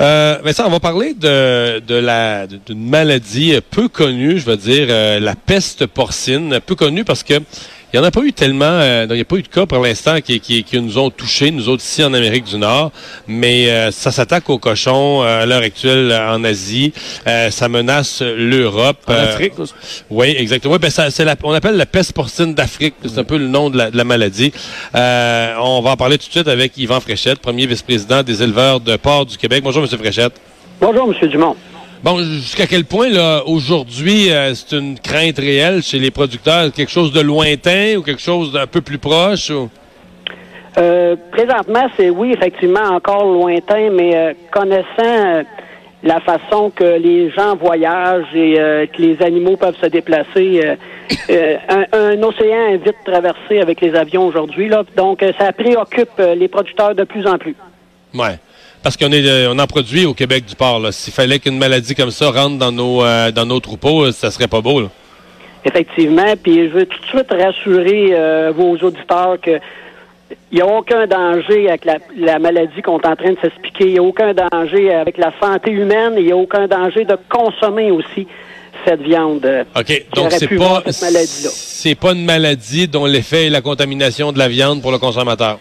Euh, Vincent, on va parler d'une maladie peu connue, je veux dire, euh, la peste porcine, peu connue parce que il n'y en a pas eu tellement, euh, il n'y a pas eu de cas pour l'instant qui, qui, qui, nous ont touchés, nous autres ici en Amérique du Nord, mais euh, ça s'attaque aux cochons euh, à l'heure actuelle en Asie, ça menace l'Europe. En Afrique Oui, exactement. ben, ça, c'est la, on appelle la peste porcine d'Afrique, c'est un peu le nom de la, de la maladie. on va en parler tout de suite avec Yvan Fréchette, premier vice-président des éleveurs de porc du Québec. Bonjour, M. Fréchette. Bonjour, M. Dumont. Bon, jusqu'à quel point, là, aujourd'hui, euh, c'est une crainte réelle chez les producteurs? Quelque chose de lointain ou quelque chose d'un peu plus proche? Ou? Euh, présentement, c'est oui, effectivement, encore lointain, mais euh, connaissant la façon que les gens voyagent et que les animaux peuvent se déplacer, un, un, océan est vite traversé avec les avions aujourd'hui, là, donc ça préoccupe les producteurs de plus en plus. Ouais. Parce qu'on est, euh, on en produit au Québec du porc. S'il fallait qu'une maladie comme ça rentre dans nos, euh, dans nos troupeaux, euh, ça serait pas beau. Là. Effectivement. Puis je veux tout de suite rassurer euh, vos auditeurs que il n'y a aucun danger avec la, la maladie qu'on est en train de s'expliquer. Il n'y a aucun danger avec la santé humaine. Il n'y a aucun danger de consommer aussi cette viande. OK. Donc, c'est pas, c'est pas une maladie dont l'effet est la contamination de la viande pour le consommateur.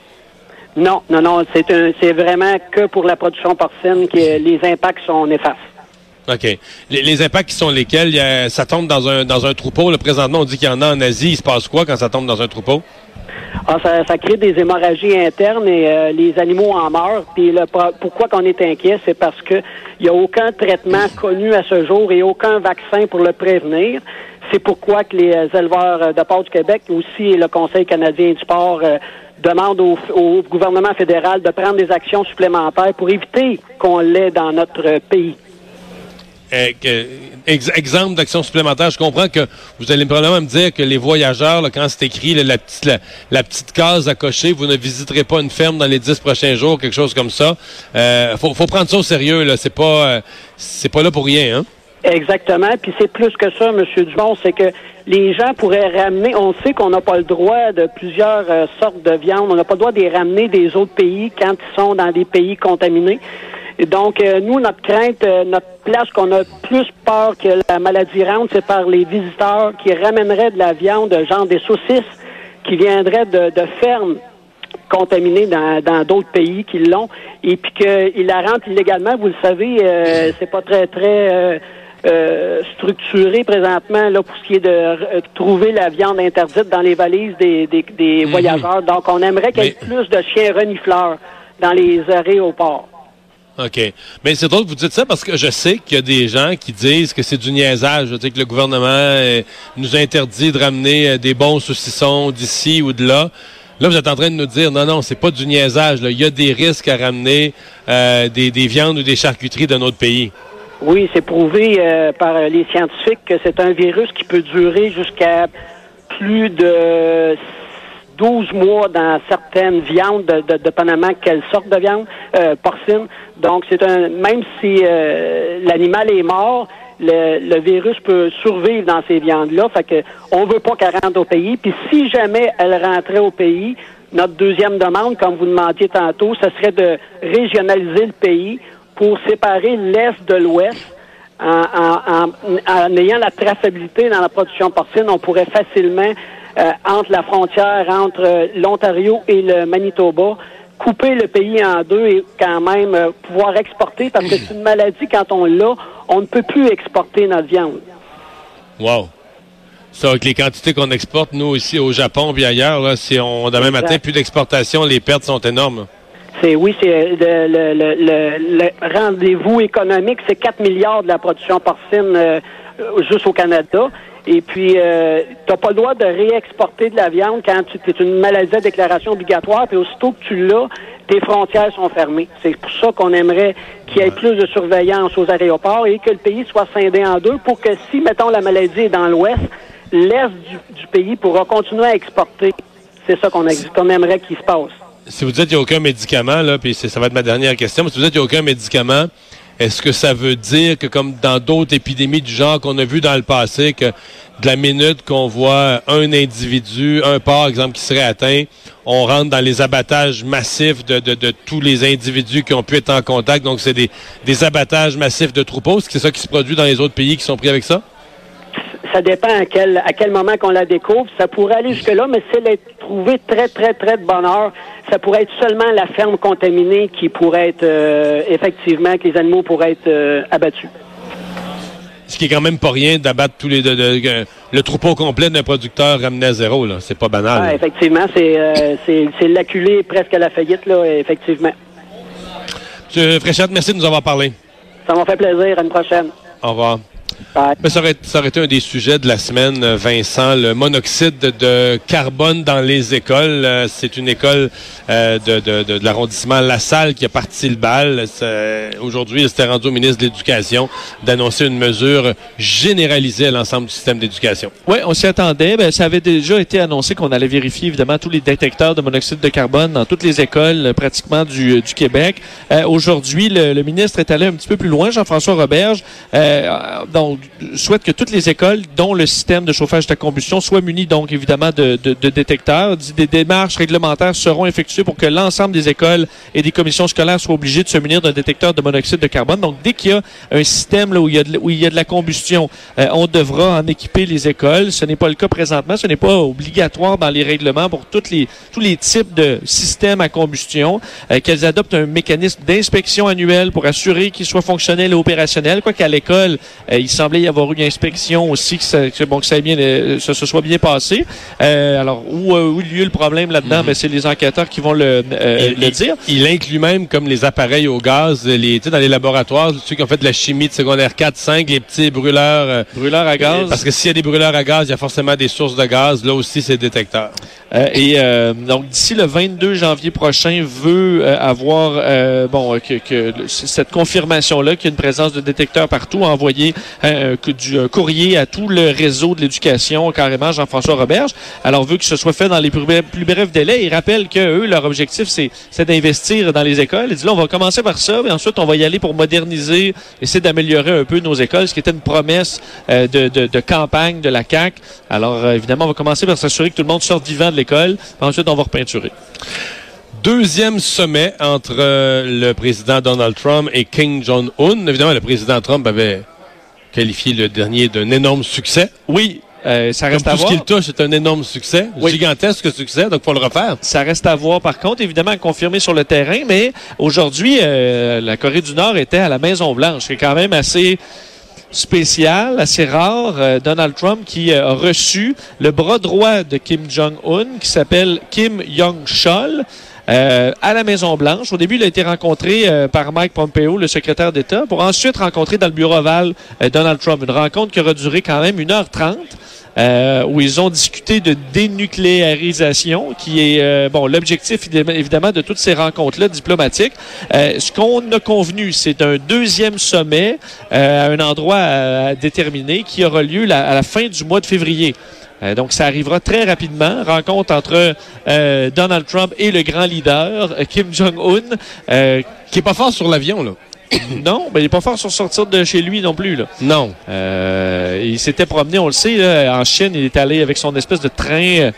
Non, non, non. C'est vraiment que pour la production porcine que les impacts sont néfastes. OK. Les, les impacts qui sont lesquels? A, ça tombe dans un, dans un troupeau. Là, présentement, on dit qu'il y en a en Asie. Il se passe quoi quand ça tombe dans un troupeau? Ah, ça, ça crée des hémorragies internes et euh, les animaux en meurent. Puis le, pourquoi qu'on est inquiet, c'est parce que il n'y a aucun traitement connu à ce jour et aucun vaccin pour le prévenir. C'est pourquoi que les éleveurs de porc du Québec, aussi le Conseil canadien du porc, euh, demande au, gouvernement fédéral de prendre des actions supplémentaires pour éviter qu'on l'ait dans notre pays. Euh, ex exemple d'action supplémentaire, je comprends que vous allez probablement me dire que les voyageurs, quand c'est écrit la, petite, case à cocher, vous ne visiterez pas une ferme dans les dix prochains jours, quelque chose comme ça. Euh, faut, prendre ça au sérieux. C'est pas, euh, c'est pas là pour rien. Hein? Exactement. Puis c'est plus que ça, M. Dumont, c'est que les gens pourraient ramener, on sait qu'on n'a pas le droit de plusieurs euh, sortes de viande, on n'a pas le droit de les ramener des autres pays quand ils sont dans des pays contaminés. Et donc, euh, nous, notre crainte, euh, notre place qu'on a plus peur que la maladie rentre, c'est par les visiteurs qui ramèneraient de la viande, genre des saucisses, qui viendraient de, de fermes contaminées dans d'autres pays qui l'ont, et puis qu'ils la rentrent illégalement. Vous le savez, euh, c'est pas très, très euh, structuré présentement là pour ce qui est de euh, trouver la viande interdite dans les valises des, des, des mmh. voyageurs. Donc, on aimerait qu'il y ait plus de chiens renifleurs dans les aéroports. OK. Mais c'est drôle que vous dites ça parce que je sais qu'il y a des gens qui disent que c'est du niaisage. Je sais que le gouvernement euh, nous interdit de ramener euh, des bons saucissons d'ici ou de là. Là, vous êtes en train de nous dire, non, non, c'est pas du niaisage. Là. Il y a des risques à ramener euh, des, des viandes ou des charcuteries de notre pays. Oui, c'est prouvé euh, par les scientifiques que c'est un virus qui peut durer jusqu'à plus de 12 mois dans certaines viandes, de, de, dépendamment quelle sorte de viande euh, porcine. Donc, c'est un même si euh, l'animal est mort, le, le, virus peut survivre dans ces viandes-là. Fait que on veut pas qu'elle rentre au pays. Puis si jamais elle rentrait au pays, notre deuxième demande, comme vous demandiez tantôt, ce serait de régionaliser le pays pour séparer l'Est de l'Ouest. En, en, en, en, ayant la traçabilité dans la production porcine, on pourrait facilement, euh, entre la frontière entre euh, l'Ontario et le Manitoba, couper le pays en deux et quand même euh, pouvoir exporter, parce que c'est une maladie, quand on l'a, on ne peut plus exporter notre viande. Wow. Ça, avec les quantités qu'on exporte, nous, ici, au Japon puis ailleurs, là, si on, demain exact. matin, plus d'exportation, les pertes sont énormes. C'est oui, c'est le, le, le, le rendez-vous économique, c'est 4 milliards de la production porcine euh, juste au Canada. Et puis, euh, tu n'as pas le droit de réexporter de la viande quand tu es une maladie à déclaration obligatoire. Puis aussitôt que tu l'as, tes frontières sont fermées. C'est pour ça qu'on aimerait qu'il y ait plus de surveillance aux aéroports et que le pays soit scindé en deux pour que si, mettons, la maladie est dans l'ouest, l'est du, pays pourra continuer à exporter. C'est ça qu'on aimerait qu'il se passe. Si vous dites qu'il n'y a aucun médicament, là, puis ça va être ma dernière question, mais si vous dites qu'il n'y a aucun médicament, est-ce que ça veut dire que, comme dans d'autres épidémies du genre qu'on a vu dans le passé, que de la minute qu'on voit un individu, un par exemple, qui serait atteint, on rentre dans les abattages massifs de, tous les individus qui ont pu être en contact. Donc, c'est des, des abattages massifs de troupeaux. Est-ce que c'est ça qui se produit dans les autres pays qui sont pris avec ça? Ça dépend à quel, à quel moment qu'on la découvre. Ça pourrait aller jusque-là, mais c'est elle trouvé très, très, très de bonne heure, ça pourrait être seulement la ferme contaminée qui pourrait être, euh, effectivement, que les animaux pourraient être euh, abattus. Ce qui est quand même pas rien d'abattre tous les le troupeau complet d'un producteur ramené à zéro, là. C'est pas banal. Ah, effectivement, c'est euh, c'est l'acculé presque à la faillite, là, effectivement. M. Fréchette, merci de nous avoir parlé. Ça m'a fait plaisir. À une prochaine. Au revoir. Mais ça, aurait, ça aurait été un des sujets de la semaine, Vincent, le monoxyde de carbone dans les écoles. Euh, c'est une école euh, de, de, de, l'arrondissement La Salle qui a parti le bal. Aujourd'hui, c'était rendu au ministre de l'Éducation d'annoncer une mesure généralisée à l'ensemble du système d'éducation. Oui, on s'y attendait. Ça avait déjà été annoncé qu'on allait vérifier évidemment tous les détecteurs de monoxyde de carbone dans toutes les écoles pratiquement du, du Québec. Euh, aujourd'hui, le, le, ministre est allé un petit peu plus loin, Jean-François Roberge. Donc, souhaite que toutes les écoles, dont le système de chauffage de combustion, soient munies donc évidemment de, de, de détecteurs. Des démarches réglementaires seront effectuées pour que l'ensemble des écoles et des commissions scolaires soient obligées de se munir d'un détecteur de monoxyde de carbone. Donc, dès qu'il y a un système où, il y a de, la combustion, euh, on devra en équiper les écoles. Ce n'est pas le cas présentement. Ce n'est pas obligatoire dans les règlements pour tous les types de systèmes à combustion euh, qu'elles adoptent un mécanisme d'inspection annuel pour assurer qu'il soit fonctionnel et opérationnel. Quoi qu'à l'école, euh, semblait y avoir eu une inspection aussi, que ça, que, bon, que ça, bien, euh, ça se soit bien passé. Euh, alors, où, euh, où lieu le problème là-dedans? Mhm. Ben, c'est les enquêteurs qui vont le, euh, le dire. Il, inclut même comme les appareils au gaz, les, dans les laboratoires, ceux qui ont fait de la chimie de secondaire 4, 5, les petits brûleurs. brûleurs à gaz. Parce que s'il y a des brûleurs à gaz, il y a forcément des sources de gaz. Là aussi, c'est détecteur. Et donc, d'ici le 22 janvier prochain, veut avoir bon que, que cette confirmation-là qu'il y a une présence de détecteurs partout, envoyé euh, du euh, courrier à tout le réseau de l'éducation, carrément Jean-François Roberge. Alors, veut que ce soit fait dans les plus, brefs délais. Il rappelle que eux, leur objectif, c'est d'investir dans les écoles. Il dit là, on va commencer par ça, mais ensuite, on va y aller pour moderniser, essayer d'améliorer un peu nos écoles, ce qui était une promesse euh, de, de, de, campagne de la CAC. Alors, évidemment, on va commencer par s'assurer que tout le monde sorte vivant de l'école. Ensuite, on va repeinturer deuxième sommet entre le président Donald Trump et King Jong-un. Évidemment, le président Trump avait qualifié le dernier d'un énorme succès. Oui, euh, ça reste Comme à tout voir. ce qu'il touche, c'est un énorme succès, gigantesque succès, donc faut le refaire. Ça reste à voir, par contre, évidemment, confirmé sur le terrain, mais aujourd'hui, euh, la Corée du Nord était à la Maison-Blanche. C'est quand même assez spécial, assez rare. Euh, Donald Trump qui a reçu le bras droit de Kim Jong-un, qui s'appelle Kim Yong-chol. Euh, à la Maison-Blanche. Au début, il a été rencontré euh, par Mike Pompeo, le secrétaire d'État, pour ensuite rencontrer dans le bureau ovale euh, Donald Trump. Une rencontre qui aura duré quand même 1h30. Euh, où ils ont discuté de dénucléarisation, qui est bon l'objectif évidemment de toutes ces rencontres-là diplomatiques. ce qu'on a convenu, c'est un deuxième sommet à un endroit déterminé qui aura lieu à la fin du mois de février. Euh, donc, ça arrivera très rapidement. Rencontre entre euh, Donald Trump et le grand leader, euh, Kim Jong-un. Euh, qui est pas fort sur l'avion, là. non, mais il est pas fort sur sortir de chez lui non plus. Là. Non. il s'était promené, on le sait, là, en Chine. Il est allé avec son espèce de train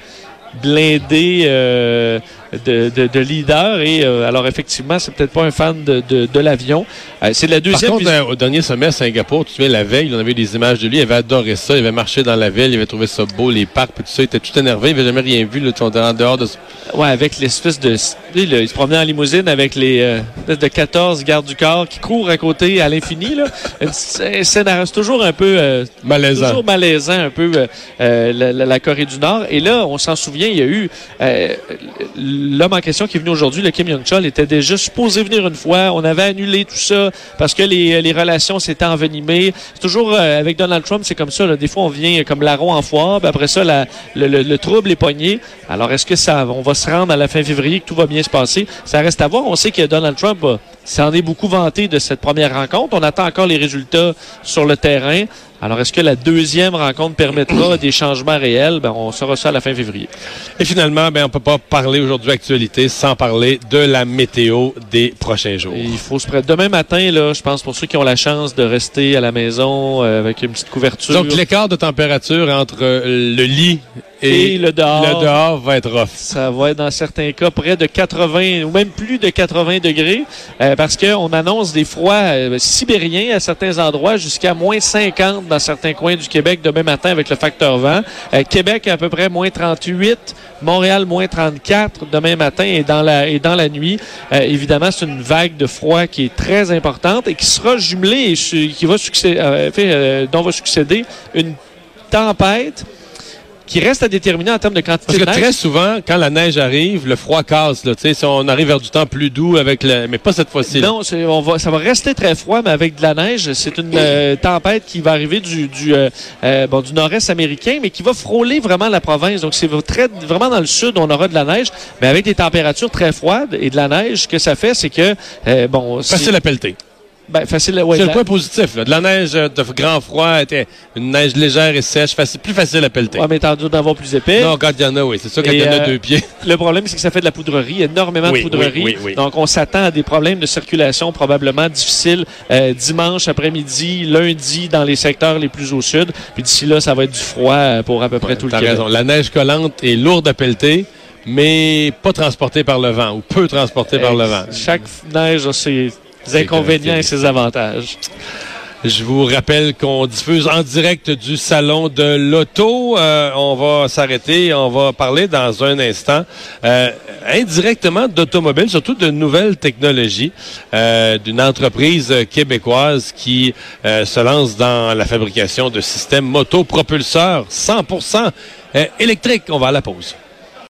blindé de, de, de leader. Et euh, alors, effectivement, c'est peut-être pas un fan de, de, de l'avion. Euh, c'est la deuxième. Par contre, euh, au dernier sommet à Singapour, tu sais, la veille, on avait des images de lui. Il avait adoré ça. Il avait marché dans la ville. Il avait trouvé ça beau, les parcs, et tout ça. Il était tout énervé. Il avait jamais rien vu. Là, en dehors de. Ouais, avec l'espèce de. il se promenait en limousine avec les de 14 gardes du corps qui courent à côté à l'infini. Là, c'est toujours un peu malaisant. Toujours malaisant un peu la, la, Corée du Nord. Et là, on s'en souvient, il y a eu l'homme en question qui est venu aujourd'hui, le Kim Jong-chol, était déjà supposé venir une fois. On avait annulé tout ça parce que les, relations s'étaient envenimées. C'est toujours euh, avec Donald Trump, c'est comme ça. Des fois, on vient comme larron en foire. Puis après ça, le, le, le, trouble est pogné. Alors, est-ce que ça, on va se rendre à la fin février, que tout va bien se passer? Ça reste à voir. On sait que Donald Trump s'en est beaucoup vanté de cette première rencontre. On attend encore les résultats sur le terrain. Alors, est-ce que la deuxième rencontre permettra des changements réels? Ben, on saura ça à la fin février. Et finalement, ben, on peut pas parler aujourd'hui d'actualité sans parler de la météo des prochains jours. Et il faut se prêter. Demain matin, là, je pense pour ceux qui ont la chance de rester à la maison euh, avec une petite couverture. Donc, l'écart de température entre euh, le lit et, et, le dehors. Le dehors va être rough. Ça va être dans certains cas près de 80 ou même plus de 80 degrés euh, parce qu'on annonce des froids euh, sibériens à certains endroits jusqu'à moins 50 dans certains coins du Québec demain matin avec le facteur vent. Euh, Québec à peu près moins 38, Montréal moins 34 demain matin et dans la, et dans la nuit. Euh, évidemment, c'est une vague de froid qui est très importante et qui sera jumelée et qui va succéder, fait, dont va succéder une tempête qui reste à déterminer en termes de quantité Parce que de neige. très souvent, quand la neige arrive, le froid casse. Là, si on arrive vers du temps plus doux avec le... Mais pas cette fois-ci. Non, on va, ça va rester très froid, mais avec de la neige. C'est une euh, tempête qui va arriver du, du, euh, euh, bon, du nord-est américain, mais qui va frôler vraiment la province. Donc, c'est très, vraiment dans le sud, on aura de la neige, mais avec des températures très froides et de la neige, ce que ça fait, c'est que... bon, Facile à pelleter. Ben, facile, ouais, c'est le point positif. Là. De la neige de grand froid, était une neige légère et sèche, facile, plus facile à pelleter. Ouais, mais dois d'avoir plus épais. Non, quand il y en a, oui. C'est ça, quand il y en a euh, deux pieds. Le problème, c'est que ça fait de la poudrerie, énormément oui, de poudrerie. Oui, oui, Donc, on s'attend à des problèmes de circulation probablement difficiles euh, dimanche après-midi, lundi dans les secteurs les plus au sud. Puis d'ici là, ça va être du froid pour à peu près tout le Québec. raison. La neige collante est lourde à pelleter mais pas transportée par le vent ou peu transportée par le vent. Chaque neige a ses inconvénients et ses avantages. Je vous rappelle qu'on diffuse en direct du salon de l'auto. Euh, on va s'arrêter, on va parler dans un instant euh, indirectement d'automobile, surtout de nouvelles technologies, euh, d'une entreprise québécoise qui euh, se lance dans la fabrication de systèmes motopropulseurs 100% électriques. On va à la pause.